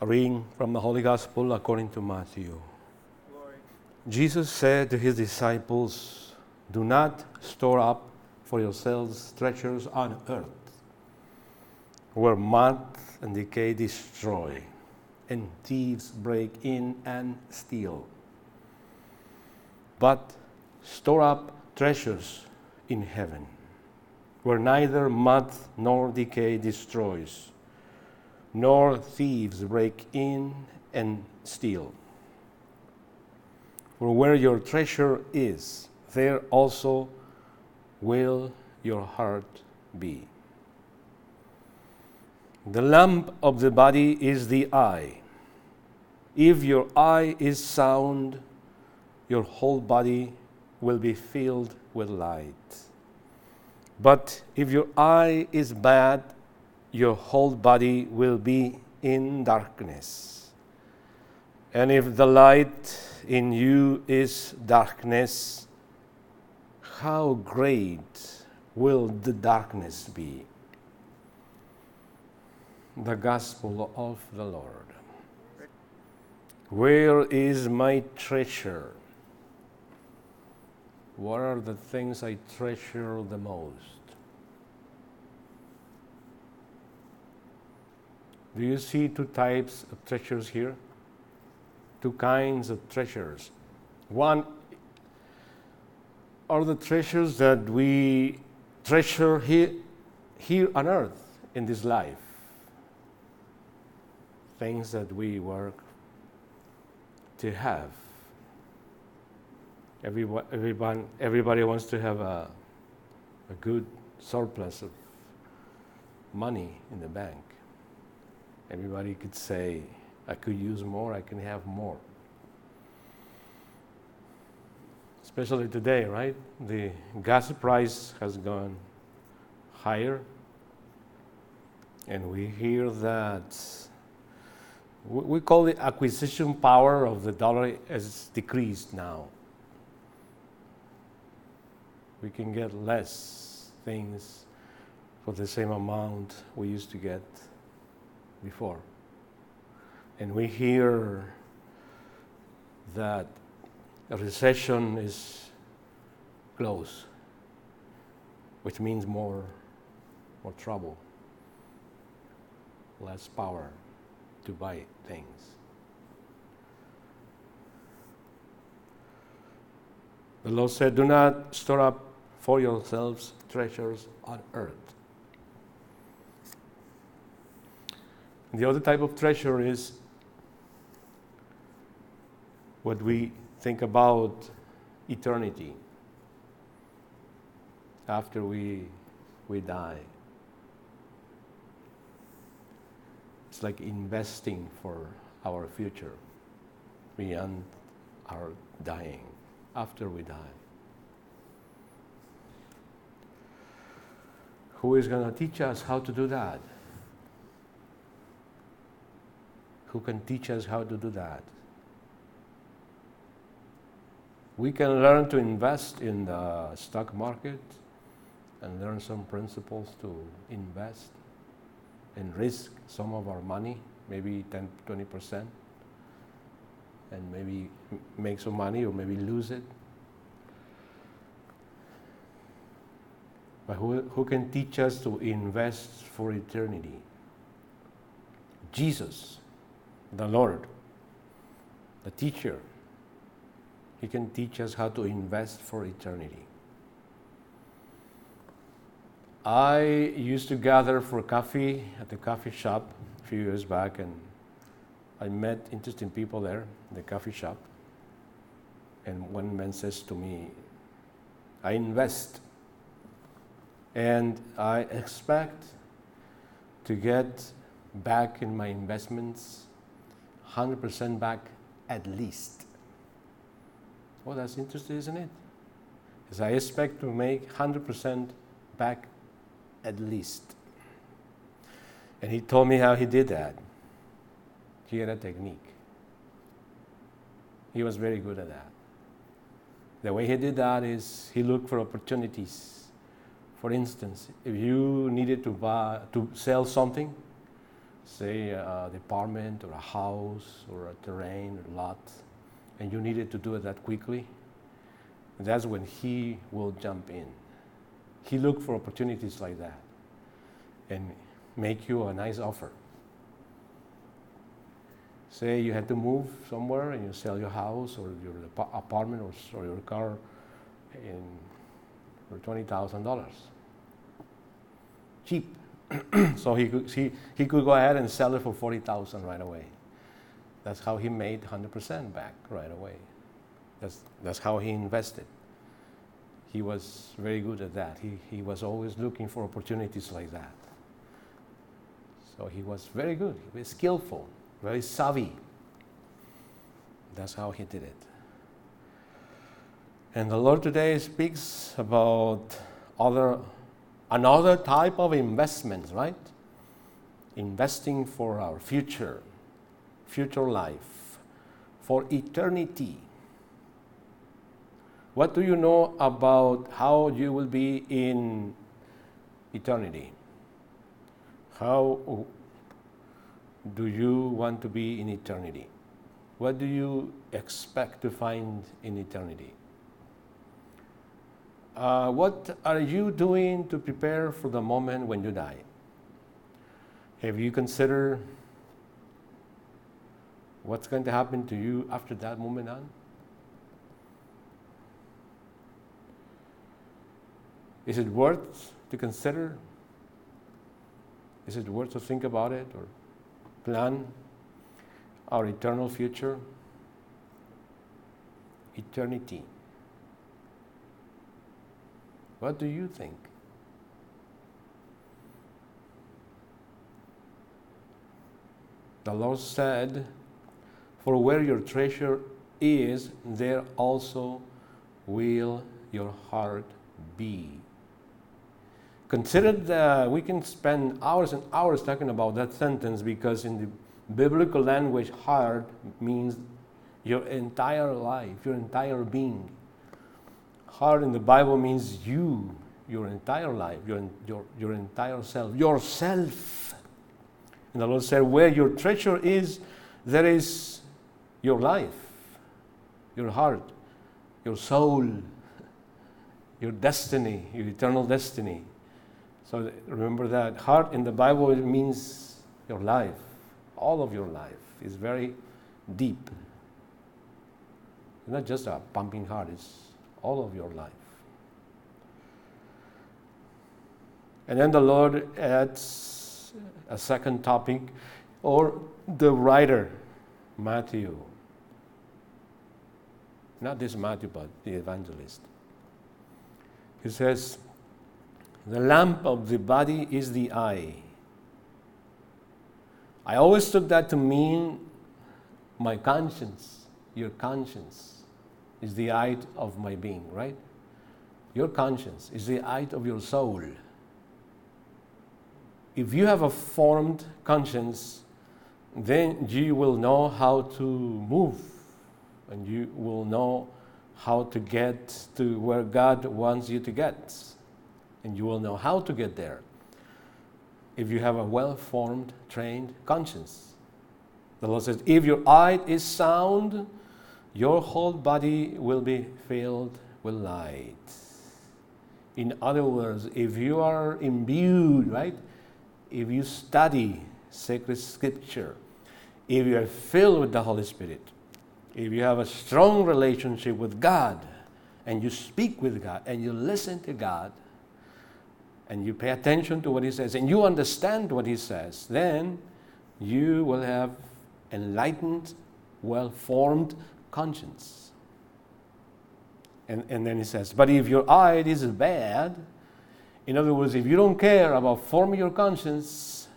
A reading from the Holy Gospel according to Matthew. Jesus said to his disciples, Do not store up for yourselves treasures on earth, where moth and decay destroy, and thieves break in and steal. But store up treasures in heaven, where neither moth nor decay destroys, nor thieves break in and steal. For where your treasure is, there also will your heart be. The lamp of the body is the eye. If your eye is sound, your whole body will be filled with light. But if your eye is bad, your whole body will be in darkness. And if the light in you is darkness, how great will the darkness be? The Gospel of the Lord. Where is my treasure? What are the things I treasure the most? Do you see two types of treasures here? Two kinds of treasures. One are the treasures that we treasure here, here on earth in this life. Things that we work to have. Everyone, everyone, everybody wants to have a, a good surplus of money in the bank. Everybody could say, I could use more, I can have more. Especially today, right? The gas price has gone higher, and we hear that we call the acquisition power of the dollar has decreased now. We can get less things for the same amount we used to get before. And we hear that a recession is close, which means more, more trouble, less power to buy things. The Lord said, Do not store up for yourselves treasures on earth. The other type of treasure is what we think about eternity after we, we die. It's like investing for our future beyond our dying, after we die. Who is going to teach us how to do that? Who can teach us how to do that? We can learn to invest in the stock market and learn some principles to invest and risk some of our money, maybe 10, 20%, and maybe make some money or maybe lose it. But who, who can teach us to invest for eternity? Jesus, the Lord, the teacher. He can teach us how to invest for eternity. I used to gather for coffee at the coffee shop a few years back, and I met interesting people there in the coffee shop. And one man says to me, I invest and I expect to get back in my investments 100% back at least. Well, that's interesting, isn't it? Because I expect to make 100% back at least. And he told me how he did that. He had a technique. He was very good at that. The way he did that is he looked for opportunities. For instance, if you needed to buy to sell something, say, a department or a house or a terrain or lot, and you needed to do it that quickly, that's when He will jump in. He look for opportunities like that and make you a nice offer. Say you had to move somewhere and you sell your house or your apartment or, or your car in, for $20,000. Cheap. so he could, he, he could go ahead and sell it for 40000 right away. That's how he made 100% back right away. That's, that's how he invested. He was very good at that. He, he was always looking for opportunities like that. So he was very good, was skillful, very savvy. That's how he did it. And the Lord today speaks about other, another type of investments, right? Investing for our future, future life, for eternity. What do you know about how you will be in eternity? How do you want to be in eternity? What do you expect to find in eternity? Uh, what are you doing to prepare for the moment when you die? Have you considered what's going to happen to you after that moment on? Is it worth to consider? Is it worth to think about it or plan our eternal future? Eternity. What do you think? The Lord said, For where your treasure is, there also will your heart be. Consider that we can spend hours and hours talking about that sentence because in the biblical language, heart means your entire life, your entire being. Heart in the Bible means you, your entire life, your, your, your entire self, yourself. And the Lord said, Where your treasure is, there is your life, your heart, your soul, your destiny, your eternal destiny. So remember that heart in the Bible means your life, all of your life is very deep. It's not just a pumping heart, it's all of your life. And then the Lord adds a second topic, or the writer, Matthew. Not this Matthew, but the evangelist. He says, the lamp of the body is the eye. I always took that to mean my conscience, your conscience is the eye of my being, right? Your conscience is the eye of your soul. If you have a formed conscience, then you will know how to move and you will know how to get to where God wants you to get and you will know how to get there if you have a well formed, trained conscience. The Lord says, if your eye is sound, your whole body will be filled with light. In other words, if you are imbued, right? If you study sacred scripture, if you are filled with the Holy Spirit, if you have a strong relationship with God, and you speak with God, and you listen to God, and you pay attention to what he says and you understand what he says, then you will have enlightened, well formed conscience. And, and then he says, But if your eye is bad, in other words, if you don't care about forming your conscience,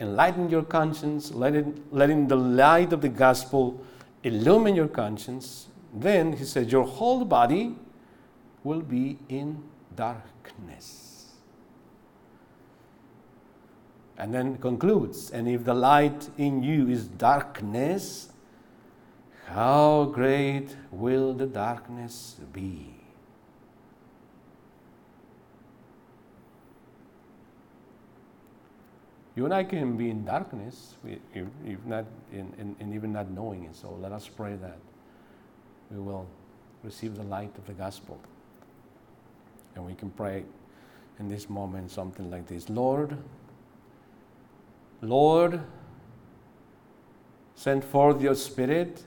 enlighten your conscience, let it, letting the light of the gospel illumine your conscience, then he says, Your whole body will be in darkness. And then concludes, and if the light in you is darkness, how great will the darkness be? You and I can be in darkness, if, not, even not knowing it. So let us pray that we will receive the light of the gospel. And we can pray in this moment something like this Lord, Lord, send forth your spirit,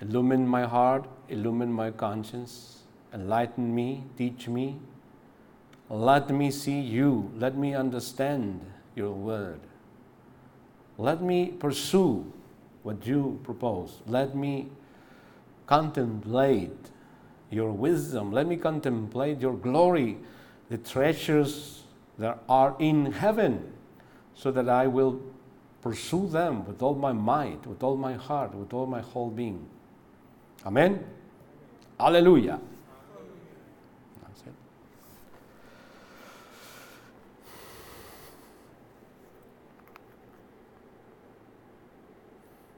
illumine my heart, illumine my conscience, enlighten me, teach me. Let me see you, let me understand your word. Let me pursue what you propose. Let me contemplate your wisdom. Let me contemplate your glory, the treasures that are in heaven, so that I will pursue them with all my might, with all my heart, with all my whole being. Amén. Aleluya.